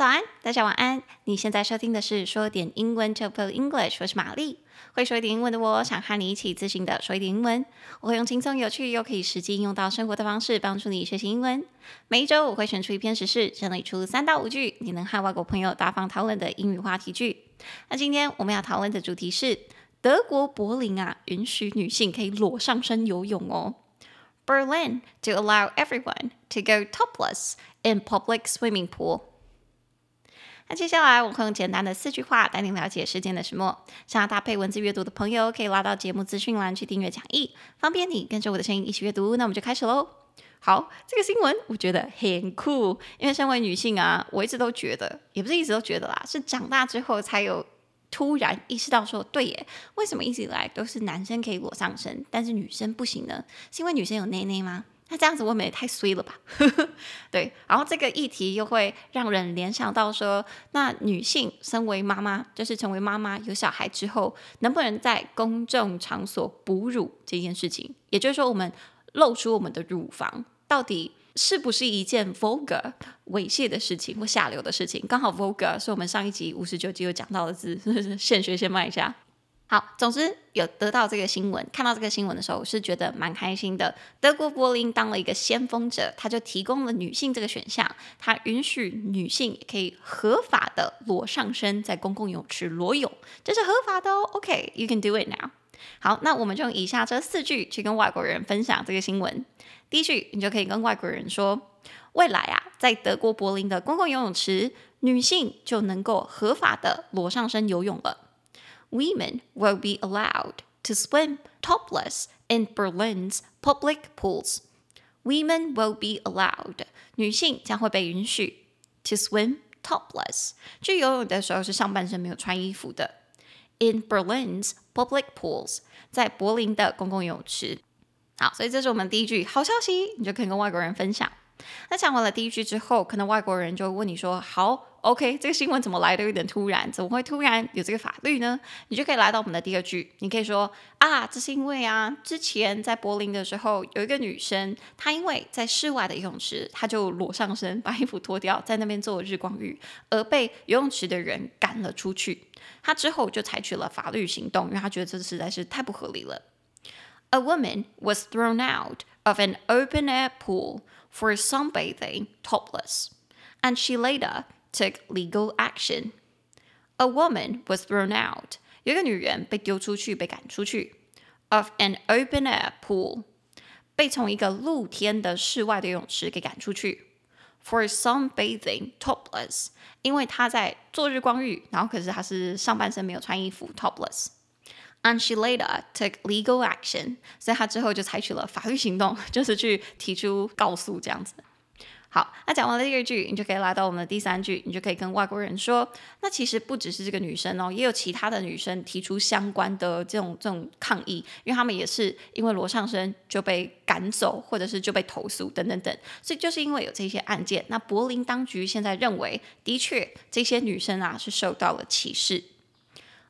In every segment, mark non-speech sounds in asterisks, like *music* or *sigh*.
早安，大家晚安。你现在收听的是说点英文 TOEFL English，我是玛丽。会说一点英文的我，想和你一起自信的说一点英文。我会用轻松有趣又可以实际应用到生活的方式，帮助你学习英文。每一周我会选出一篇时事，整理出三到五句你能和外国朋友大方讨论的英语话题句。那今天我们要讨论的主题是德国柏林啊，允许女性可以裸上身游泳哦。Berlin to allow everyone to go topless in public swimming pool. 那接下来我会用简单的四句话带您了解事件的始末。想要搭配文字阅读的朋友，可以拉到节目资讯栏去订阅讲义，方便你跟着我的声音一起阅读。那我们就开始喽。好，这个新闻我觉得很酷，因为身为女性啊，我一直都觉得，也不是一直都觉得啦，是长大之后才有突然意识到说，对耶，为什么一直以来都是男生可以裸上身，但是女生不行呢？是因为女生有内内吗？那这样子未免也太衰了吧？*laughs* 对，然后这个议题又会让人联想到说，那女性身为妈妈，就是成为妈妈有小孩之后，能不能在公众场所哺乳这件事情，也就是说，我们露出我们的乳房，到底是不是一件 vulgar 猥亵的事情或下流的事情？刚好 vulgar 是我们上一集五十九集有讲到的字，现学现卖一下。好，总之有得到这个新闻，看到这个新闻的时候，我是觉得蛮开心的。德国柏林当了一个先锋者，他就提供了女性这个选项，他允许女性可以合法的裸上身在公共泳池裸泳，这是合法的哦。OK，you can do it now。好，那我们就用以下这四句去跟外国人分享这个新闻。第一句，你就可以跟外国人说，未来啊，在德国柏林的公共游泳池，女性就能够合法的裸上身游泳了。Women will be allowed to swim topless in Berlin's public pools. Women will be allowed. 女性将会被允许 to swim topless. 去游泳的时候是上半身没有穿衣服的。In Berlin's public pools. 在柏林的公共游泳池。好，所以这是我们第一句好消息，你就可以跟外国人分享。那讲完了第一句之后，可能外国人就会问你说：“好 ” ，OK，这个新闻怎么来的有点突然？怎么会突然有这个法律呢？”你就可以来到我们的第二句，你可以说：“啊，这是因为啊，之前在柏林的时候，有一个女生，她因为在室外的游泳池，她就裸上身，把衣服脱掉，在那边做日光浴，而被游泳池的人赶了出去。她之后就采取了法律行动，因为她觉得这实在是太不合理了。” A woman was thrown out of an open-air pool. For sunbathing topless, and she later took legal action. A woman was thrown out. 有一个女人被丢出去，被赶出去。Of an open-air pool，被从一个露天的室外的游泳池给赶出去。For sunbathing topless，因为她在做日光浴，然后可是她是上半身没有穿衣服，topless。And she later took legal action，所以她之后就采取了法律行动，就是去提出告诉这样子。 *laughs* 好，那讲完了第二句，你就可以来到我们的第三句，你就可以跟外国人说，那其实不只是这个女生哦，也有其他的女生提出相关的这种这种抗议，因为他们也是因为裸上身就被赶走，或者是就被投诉等等等，所以就是因为有这些案件，那柏林当局现在认为，的确这些女生啊是受到了歧视。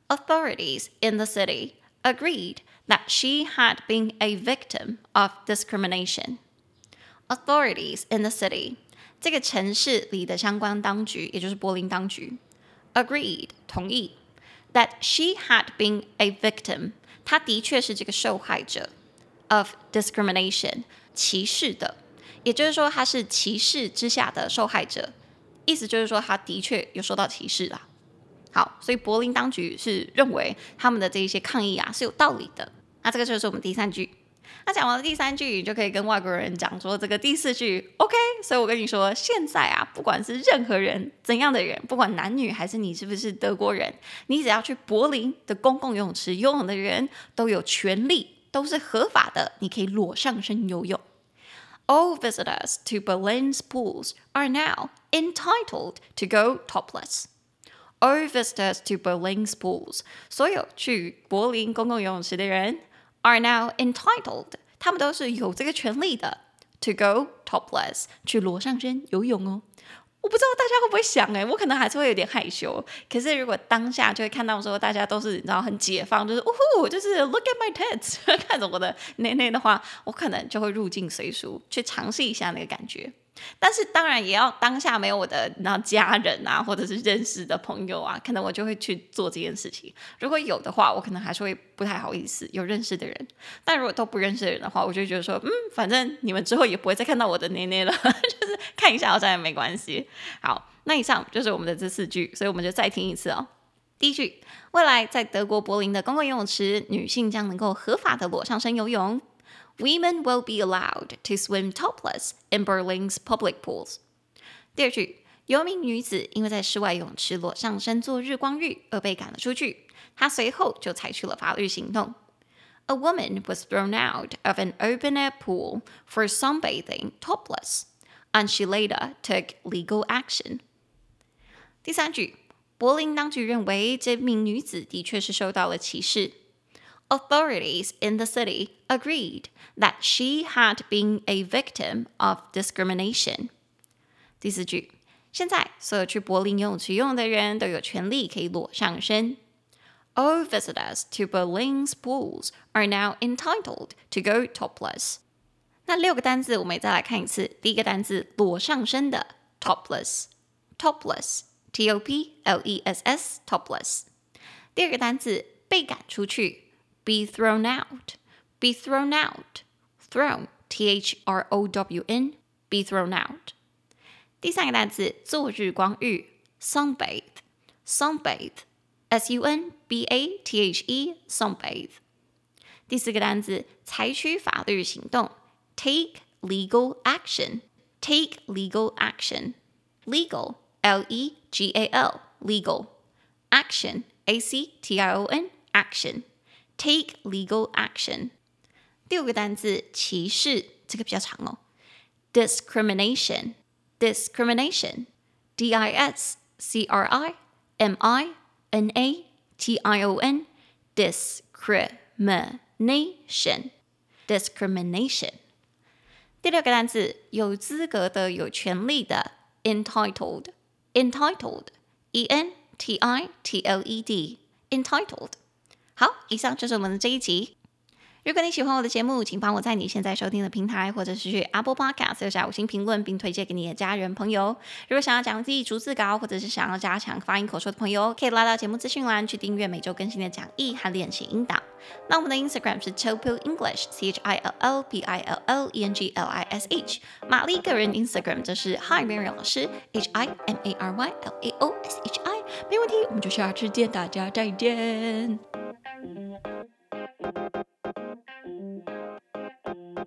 Authorities in the city agreed that she had been a victim of discrimination. Authorities in the city，这个城市里的相关当局，也就是柏林当局，agreed 同意 that she had been a victim，她的确是这个受害者 of discrimination，歧视的，也就是说她是歧视之下的受害者，意思就是说她的确有受到歧视啦。好，所以柏林当局是认为他们的这一些抗议啊是有道理的。那这个就是我们第三句。那讲完了第三句，你就可以跟外国人讲说这个第四句，OK。所以我跟你说，现在啊，不管是任何人怎样的人，不管男女还是你是不是德国人，你只要去柏林的公共游泳池游泳的人都有权利，都是合法的，你可以裸上身游泳。All visitors to Berlin's pools are now entitled to go topless. All visitors to Berlin's pools，所有去柏林公共游泳池的人，are now entitled，他们都是有这个权利的，to go topless，去裸上身游泳哦。我不知道大家会不会想，哎，我可能还是会有点害羞。可是如果当下就会看到说大家都是你知道很解放，就是呜呼，就是 look at my tits，*laughs* 看着我的内内的话，我可能就会入境随俗，去尝试一下那个感觉。但是当然也要当下没有我的那家人啊，或者是认识的朋友啊，可能我就会去做这件事情。如果有的话，我可能还是会不太好意思。有认识的人，但如果都不认识的人的话，我就觉得说，嗯，反正你们之后也不会再看到我的内内了，就是看一下好像也没关系。好，那以上就是我们的这四句，所以我们就再听一次哦。第一句，未来在德国柏林的公共游泳池，女性将能够合法的裸上身游泳。Women will be allowed to swim topless in Berlin's public pools。第二句，有名女子因为在室外泳池裸上身做日光浴而被赶了出去，她随后就采取了法律行动。A woman was thrown out of an open-air pool for sunbathing topless, and she later took legal action。第三句，柏林当局认为这名女子的确是受到了歧视。 Authorities in the city agreed that she had been a victim of discrimination。第四句，现在所有去柏林游泳池游泳的人都有权利可以裸上身。All visitors to Berlin's pools are now entitled to go topless。那六个单字我们也再来看一次。第一个单字裸上身的 topless，topless，t o p l e s s，topless。第二个单字被赶出去。 Be thrown out. Be thrown out. Thrown. T H R O W N. Be thrown out. 第三个单词做日光浴，sunbathe。sunbathe。S U N B A T H E。sunbathe。第四个单词采取法律行动，take legal action。take legal action。legal。L E G A L。legal。action。A C T I O N。action。 Take legal action。第五个单词歧视，这个比较长哦。Discrimination，discrimination。D I S C R I M I N A T I O N。discrimination，discrimination。第六个单词有资格的、有权利的。Entitled，entitled，E N T I T L E D。entitled。 好，以上就是我们的这一集。如果你喜欢我的节目，请帮我在你现在收听的平台，或者是去 Apple Podcast 留下五星评论，并推荐给你的家人朋友。如果想要讲自己逐字稿，或者是想要加强发音口说的朋友，可以拉到节目资讯栏去订阅每周更新的讲义和练习音档。那我们的 Instagram 是 Chill English，C H I L L P I L L E N G L I S H。玛丽个人 Instagram 则是 Hi Mary 老师，H I M A R Y L A O S H I。没问题，我们就下次见，大家再见。